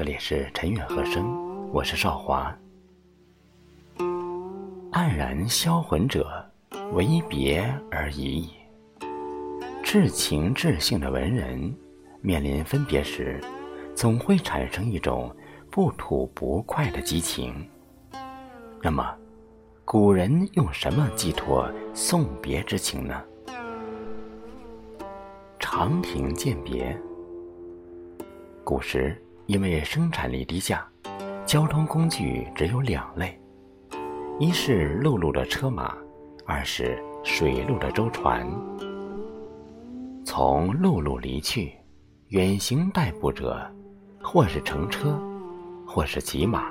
这里是陈远和声，我是少华。黯然销魂者，为别而已矣。至情至性的文人，面临分别时，总会产生一种不吐不快的激情。那么，古人用什么寄托送别之情呢？长亭饯别。古时因为生产力低下，交通工具只有两类：一是陆路的车马，二是水路的舟船。从陆路离去，远行代步者，或是乘车，或是骑马。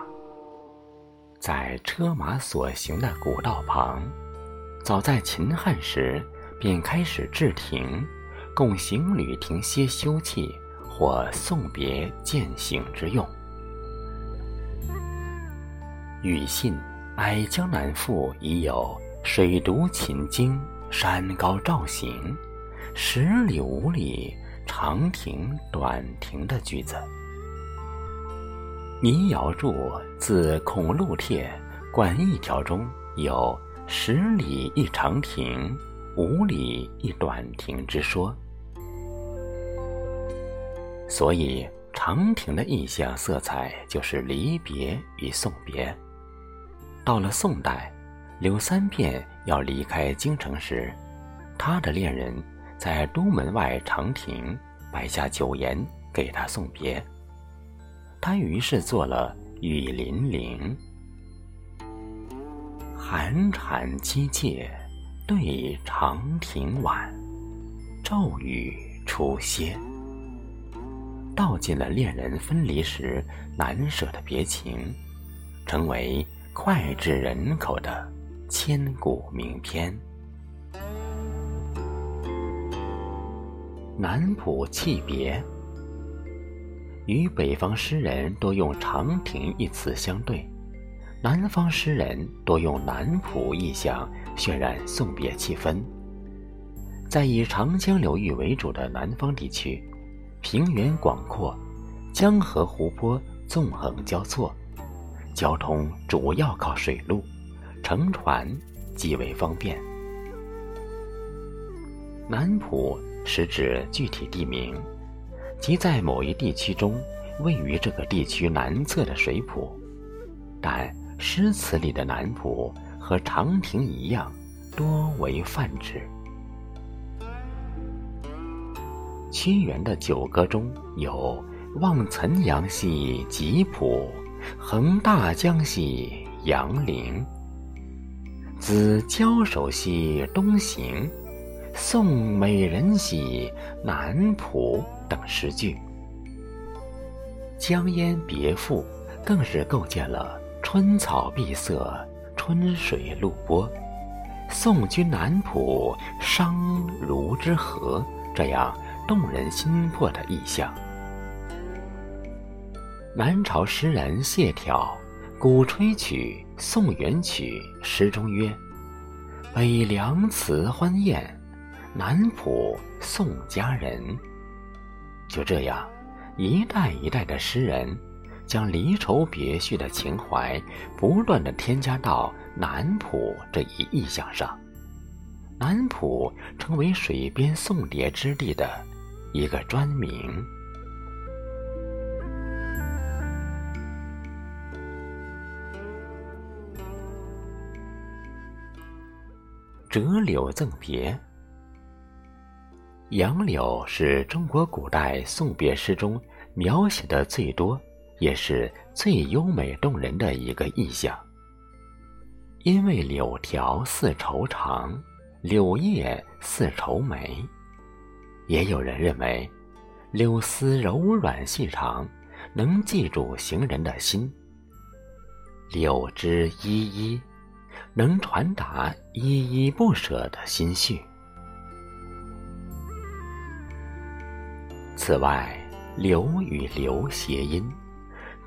在车马所行的古道旁，早在秦汉时便开始置亭，供行旅停歇休憩或送别饯行之用。庾信《哀江南赋》已有“水独秦经，山高照行，十里五里，长亭短亭”的句子。倪尧注《自孔路帖·管驿条》中有“十里一长亭，五里一短亭”之说，所以长亭的意象色彩就是离别与送别。到了宋代，柳三变要离开京城时，他的恋人在都门外长亭摆下酒筵给他送别。他于是做了《雨霖铃》：“寒蝉凄切对长亭晚，骤雨初歇。”道尽了恋人分离时难舍的别情，成为脍炙人口的千古名篇。南浦泣别。与北方诗人多用“长亭”一词相对，南方诗人多用南浦意象渲染送别气氛。在以长江流域为主的南方地区，平原广阔，江河湖泊纵横交错，交通主要靠水路，乘船极为方便。南浦是指具体地名。即在某一地区中，位于这个地区南侧的水浦，但诗词里的南浦和长亭一样，多为泛指。屈原的《九歌》中有“望岑阳兮吉浦，横大江兮杨陵。子交首兮东行，送美人兮南浦。”等诗句，《江淹别赋》更是构建了“春草碧色，春水陆波，送君南浦，商如之河”这样动人心魄的意象。南朝诗人谢朓《鼓吹曲·送元曲》诗中曰：“北凉辞欢宴，南浦送佳人。”就这样，一代一代的诗人，将离愁别绪的情怀不断的添加到南浦这一意象上，南浦成为水边送别之地的一个专名。折柳赠别。杨柳是中国古代送别诗中描写的最多，也是最优美动人的一个意象。因为柳条似愁长，柳叶似愁眉。也有人认为，柳丝柔软细长，能记住行人的心。柳枝依依，能传达依依不舍的心绪。此外，柳与留谐音，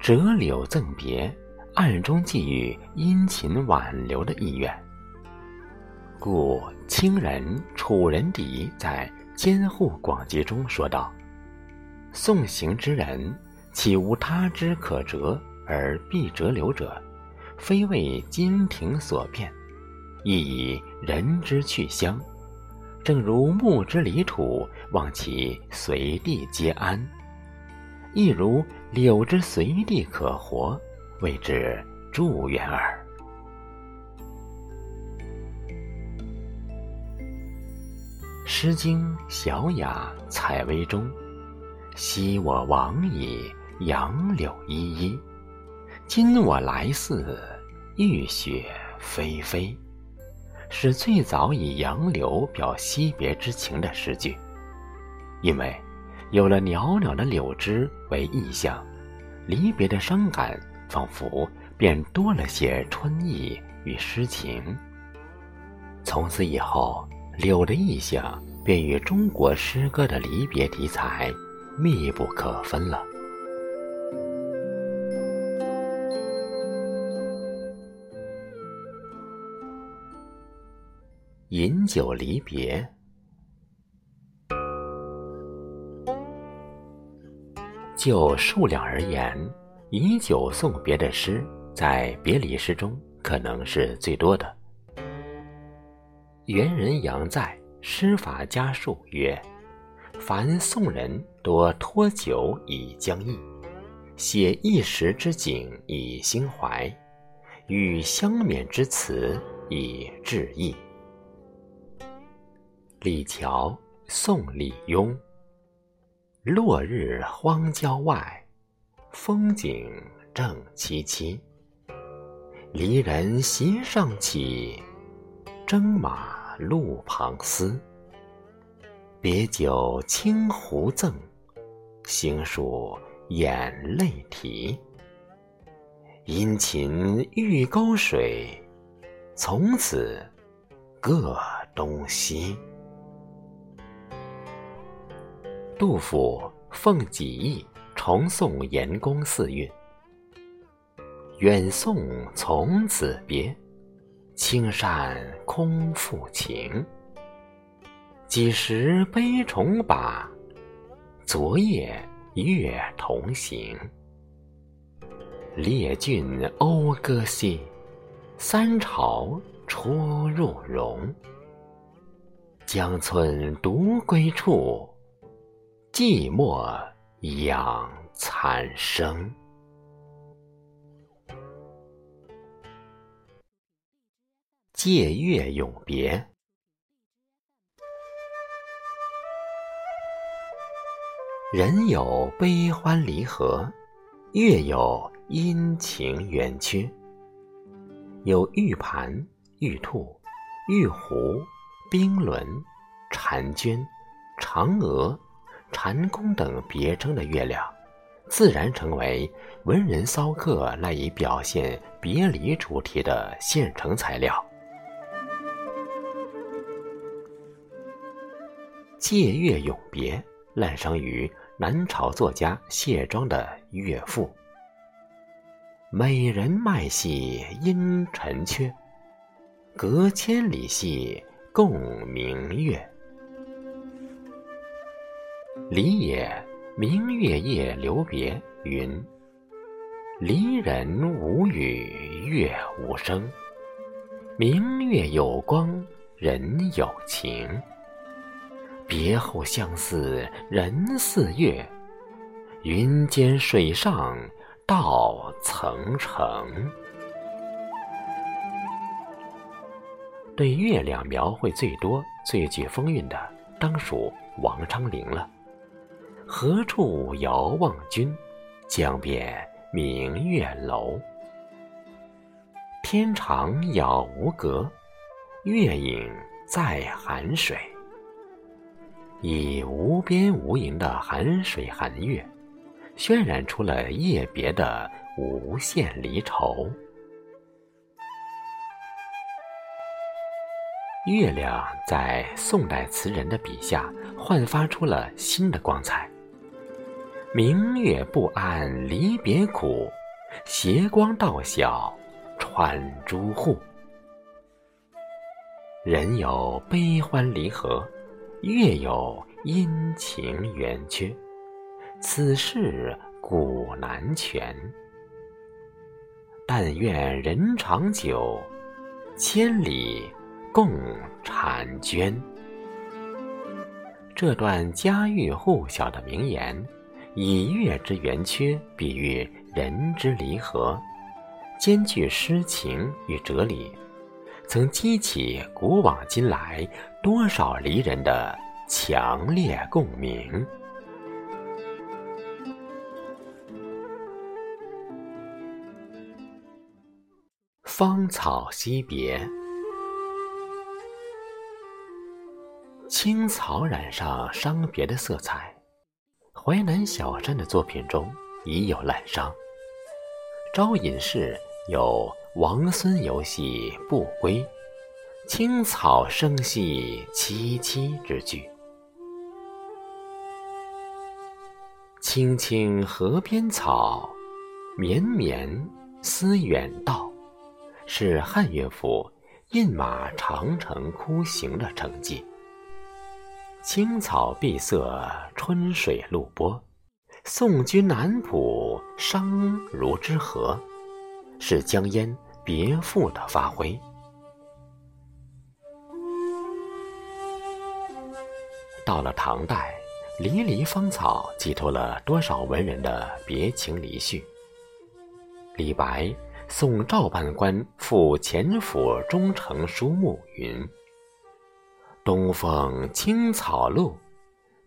折柳赠别，暗中寄予殷勤挽留的意愿。故清人楚人狄在《监护广集》中说道：“送行之人，岂无他之可折而必折留者？非为金庭所变，亦以人之去乡。正如木之离土，望其随地皆安；亦如柳之随地可活，谓之祝愿耳。《诗经·小雅·采薇中》：“昔我往矣，杨柳依依；今我来似，雨雪霏霏。”是最早以杨柳表惜别之情的诗句。因为有了袅袅的柳枝为意象，离别的伤感仿佛便多了些春意与诗情。从此以后。柳的意象便与中国诗歌的离别题材密不可分了。饮酒离别，就数量而言，以酒送别的诗，在别离诗中可能是最多的。元人杨在《诗法家数》曰：“凡宋人多托酒以将意，写一时之景以心怀，与相勉之词以致意。”李峤，宋李邕。落日荒郊外，风景正凄凄。离人席上起。征马路旁思，别酒清壶赠，行书眼泪啼。殷勤欲沟水，从此各东西。杜甫《奉己意》重送严公四韵：远送从此别。青山空负情，几时悲重把？昨夜月同行。列郡讴歌兮，三朝出入荣。江村独归处，寂寞养残生。借月永别，人有悲欢离合，月有阴晴圆缺。有玉盘、玉兔、玉壶、冰轮、婵娟、嫦娥、蟾宫等别称的月亮，自然成为文人骚客赖以表现别离主题的现成材料。《借月咏别》滥觞于南朝作家谢庄的《岳赋》：“美人脉系因尘缺，隔千里兮共明月。离也，明月夜留别云：离人无语月无声，明月有光人有情。”别后相似人似月，云间水上道层层。对月亮描绘最多、最具风韵的，当属王昌龄了。何处遥望君？江边明月楼。天长杳无隔，月影在寒水。以无边无垠的寒水寒月，渲染出了夜别的无限离愁。月亮在宋代词人的笔下焕发出了新的光彩。明月不谙离别苦，斜光到晓穿朱户。人有悲欢离合。月有阴晴圆缺，此事古难全。但愿人长久，千里共婵娟。这段家喻户晓的名言，以月之圆缺比喻人之离合，兼具诗情与哲理，曾激起古往今来多少离人的强烈共鸣。芳草惜别。青草染上伤别的色彩，淮南小镇的作品中已有滥觞。招隐士有王孙游戏不归，青草生息萋萋之句。青青河边草，绵绵思远道，是汉乐府《饮马长城窟行》的成绩。青草碧色，春水露波，送君南浦，商如之河，是江淹别赋的发挥。到了唐代，离离芳草寄托了多少文人的别情离绪。李白送赵判官赴前府中丞书墓云。东风青草路，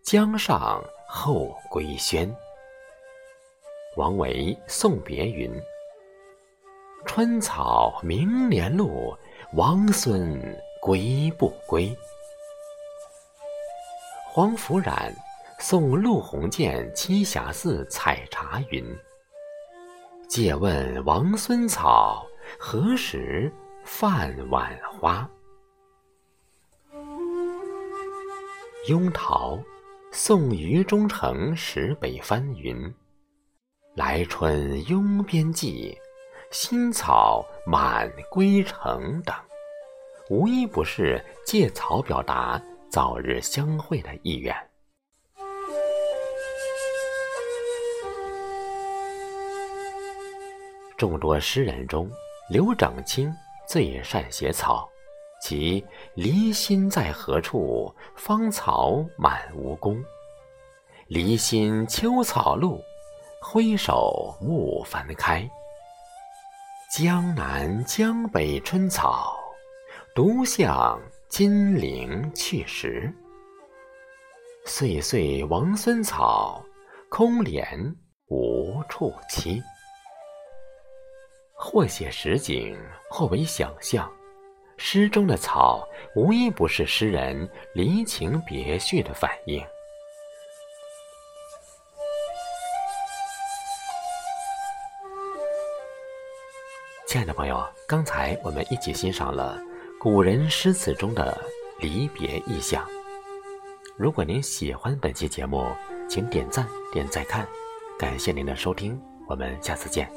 江上后归轩。王维送别云：“春草明年露，王孙归不归？”黄甫冉送陆鸿渐栖霞寺采茶云：“借问王孙草，何时泛晚花？”雍陶送余中丞使北番云：“来春雍边际，新草满归城。”等，无一不是借草表达早日相会的意愿。众多诗人中，刘长卿最善写草。即离心在何处？芳草满吴宫。离心秋草露，挥手木繁开。江南江北春草，独向金陵去时。岁岁王孙草，空怜无处栖。或写实景，或为想象。诗中的草，无一不是诗人离情别绪的反应。亲爱的朋友，刚才我们一起欣赏了古人诗词中的离别意象。如果您喜欢本期节目，请点赞、点再看，感谢您的收听，我们下次见。